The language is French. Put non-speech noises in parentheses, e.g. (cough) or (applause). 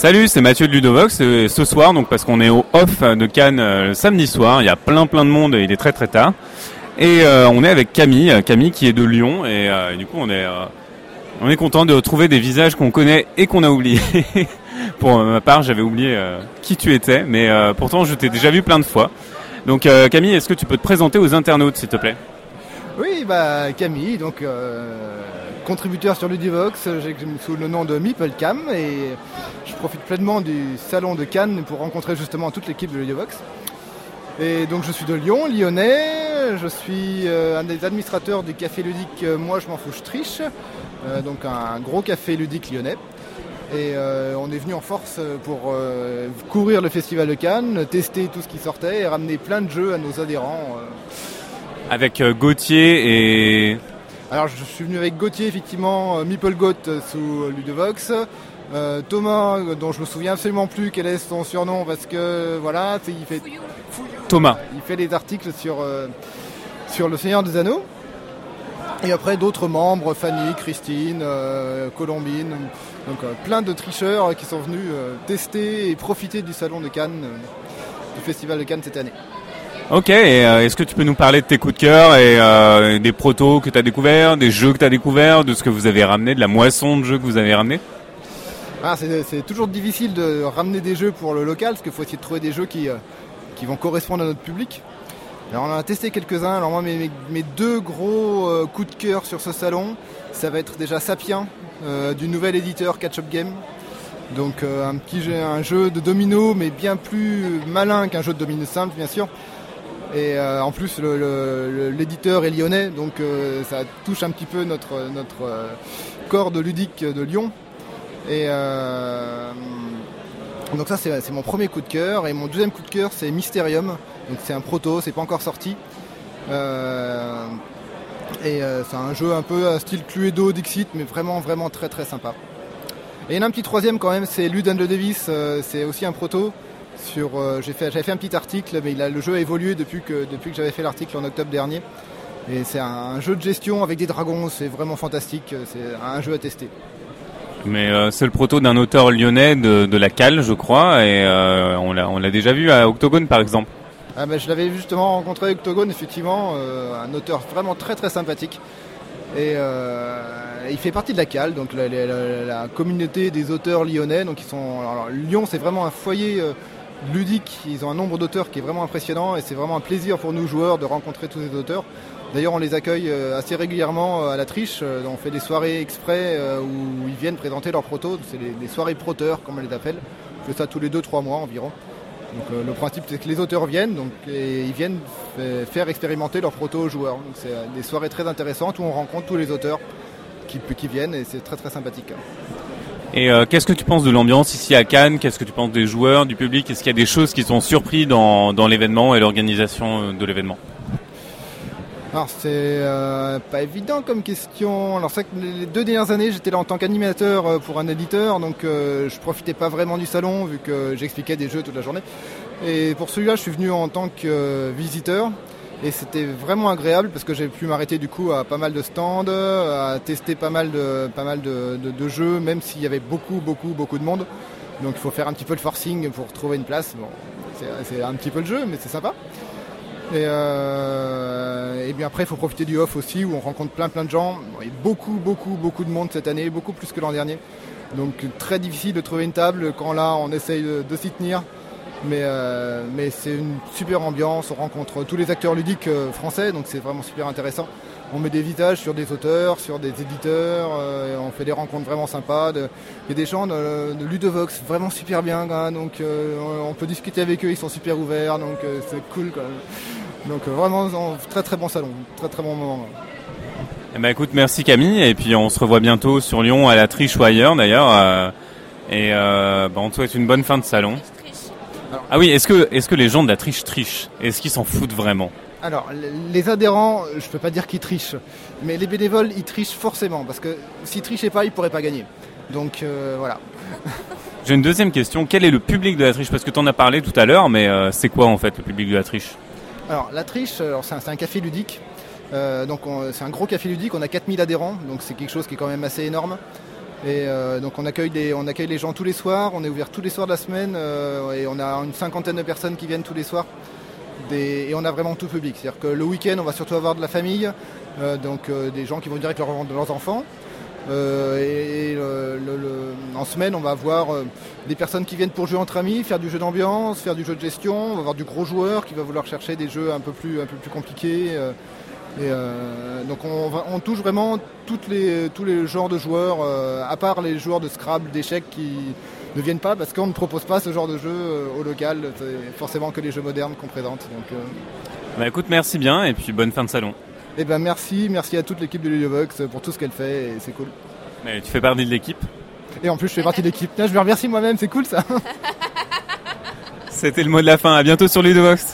Salut, c'est Mathieu de Ludovox. Euh, ce soir, donc parce qu'on est au off de Cannes euh, le samedi soir, il y a plein plein de monde et il est très très tard. Et euh, on est avec Camille, Camille qui est de Lyon et, du coup on est on est content de retrouver des visages qu'on connaît et qu'on a oubliés. (laughs) Pour ma part, j'avais oublié qui tu étais, mais pourtant je t'ai déjà vu plein de fois. Donc Camille, est-ce que tu peux te présenter aux internautes, s'il te plaît? Oui, bah Camille, donc contributeur sur Ludivox, j'ai sous le nom de Meeplecam et je profite pleinement du salon de Cannes pour rencontrer justement toute l'équipe de Ludivox. Et donc je suis de Lyon, lyonnais, je suis euh, un des administrateurs du café ludique euh, Moi je m'en fous, je triche, euh, donc un gros café ludique lyonnais. Et on est venu en force pour courir le festival de Cannes, tester tout ce qui sortait et ramener plein de jeux à nos adhérents. Avec Gauthier et alors je suis venu avec Gauthier effectivement, euh, Meeple Goat euh, sous Ludovox. Euh, Thomas, dont je me souviens absolument plus quel est son surnom parce que voilà, il fait Thomas. Il fait des articles sur sur le Seigneur des Anneaux. Et après d'autres membres, Fanny, Christine, Colombine, donc plein de tricheurs qui sont venus tester et profiter du salon de Cannes, du festival de Cannes cette année. Ok, euh, est-ce que tu peux nous parler de tes coups de cœur et euh, des protos que tu as découverts, des jeux que tu as découverts, de ce que vous avez ramené, de la moisson de jeux que vous avez ramené? Ah, C'est toujours difficile de ramener des jeux pour le local parce qu'il faut essayer de trouver des jeux qui, euh, qui vont correspondre à notre public. On a testé quelques-uns. Alors moi mes, mes deux gros coups de cœur sur ce salon, ça va être déjà Sapien du nouvel éditeur Catch Up Game. Donc un petit jeu, un jeu de domino mais bien plus malin qu'un jeu de domino simple bien sûr. Et euh, en plus, l'éditeur est lyonnais, donc euh, ça touche un petit peu notre, notre euh, corps de ludique de Lyon. Et donc ça, c'est mon premier coup de cœur. Et mon deuxième coup de cœur, c'est Mysterium. Donc c'est un proto, c'est pas encore sorti. et c'est un jeu un peu à style Cluedo, Dixit, mais vraiment, vraiment très très sympa. Et il y en a un petit troisième quand même, c'est Luden de Davis. c'est aussi un proto. Euh, j'ai fait, j'avais fait un petit article, mais le jeu a évolué depuis que, depuis que j'avais fait l'article en octobre dernier. Et c'est un, jeu de gestion avec des dragons, c'est vraiment fantastique, c'est un jeu à tester. Mais euh, c'est le proto d'un auteur lyonnais de, la Cale, je crois, et euh, on l'a déjà vu à Octogone par exemple. Ah ben, je l'avais justement rencontré à Octogone, effectivement, un auteur vraiment très très sympathique. Et il fait partie de la Cale, donc la, communauté des auteurs lyonnais. Donc ils sont, Lyon, c'est vraiment un foyer ludique. Ils ont un nombre d'auteurs qui est vraiment impressionnant et c'est vraiment un plaisir pour nous joueurs de rencontrer tous ces auteurs. D'ailleurs, on les accueille euh, assez régulièrement euh, à la triche. Euh, on fait des soirées exprès où ils viennent présenter leurs protos. C'est des soirées proteurs, comme on les appelle. On fait ça tous les 2-3 mois environ. Le principe, c'est que les auteurs viennent donc, ils viennent faire expérimenter leurs protos aux joueurs. c'est des soirées très intéressantes où on rencontre tous les auteurs qui, qui viennent et c'est très très sympathique. Et euh, qu'est-ce que tu penses de l'ambiance ici à Cannes? Qu'est-ce que tu penses des joueurs, du public? Est-ce qu'il y a des choses qui sont surpris dans, l'événement et l'organisation euh, de l'événement? Alors c'est euh, pas évident comme question. Alors c'est que les deux dernières années j'étais là en tant qu'animateur pour un éditeur, donc je profitais pas vraiment du salon vu que j'expliquais des jeux toute la journée. Et pour celui-là je suis venu en tant que visiteur. Et c'était vraiment agréable parce que j'ai pu m'arrêter du coup à pas mal de stands, à tester pas mal de, pas mal de, jeux, même s'il y avait beaucoup, beaucoup, beaucoup de monde. Donc il faut faire un petit peu le forcing pour trouver une place. Bon, c'est un petit peu le jeu, mais c'est sympa. Et, euh, et, bien après, il faut profiter du off aussi où on rencontre plein plein de gens. il y a beaucoup, beaucoup, beaucoup de monde cette année, beaucoup plus que l'an dernier. Donc très difficile de trouver une table quand là on essaye de s'y tenir. Mais, euh, mais c'est une super ambiance, on rencontre tous les acteurs ludiques euh, français, donc c'est vraiment super intéressant. On met des visages sur des auteurs, sur des éditeurs, euh, on fait des rencontres vraiment sympas. Il y a des gens de, Ludovox vraiment super bien, donc on peut discuter avec eux, ils sont super ouverts, donc c'est cool. Donc vraiment très très bon salon, très très bon moment. Eh ben, écoute, merci Camille, et puis on se revoit bientôt sur Lyon à la Triche ou ailleurs d'ailleurs. et ben, on te souhaite une bonne fin de salon ah oui, est-ce que, est que les gens de la triche trichent? Est-ce qu'ils s'en foutent vraiment? Alors, les adhérents, je ne peux pas dire qu'ils trichent, mais les bénévoles, ils trichent forcément, parce que s'ils trichaient pas, ils ne pourraient pas gagner. Donc euh, voilà. (laughs) J'ai une deuxième question. Quel est le public de la triche? Parce que tu en as parlé tout à l'heure, mais euh, c'est quoi en fait le public de la triche? Alors, la triche, c'est un, café ludique. Euh, donc c'est un gros café ludique, on a 4000 adhérents, donc c'est quelque chose qui est quand même assez énorme. Et donc on accueille, on accueille les gens tous les soirs, on est ouvert tous les soirs de la semaine et on a une cinquantaine de personnes qui viennent tous les soirs. et on a vraiment tout public. C'est-à-dire que le week-end, on va surtout avoir de la famille, donc des gens qui vont direct leur, leurs enfants. et, en semaine, on va avoir des personnes qui viennent pour jouer entre amis, faire du jeu d'ambiance, faire du jeu de gestion. On va avoir du gros joueur qui va vouloir chercher des jeux un peu plus, un peu plus compliqués. Et euh, donc on, touche vraiment toutes les, tous les genres de joueurs, euh, à part les joueurs de Scrabble, d'échecs qui ne viennent pas parce qu'on ne propose pas ce genre de jeu euh, au local. C'est forcément que les jeux modernes qu'on présente. Donc, bah écoute, merci bien et puis bonne fin de salon. Et eh ben merci, merci à toute l'équipe de Ludiovox pour tout ce qu'elle fait et c'est cool. Mais tu fais partie de l'équipe Et en plus je fais partie de l'équipe. Je me remercie moi-même, c'est cool ça. (laughs) C'était le mot de la fin, à bientôt sur Ludiovox.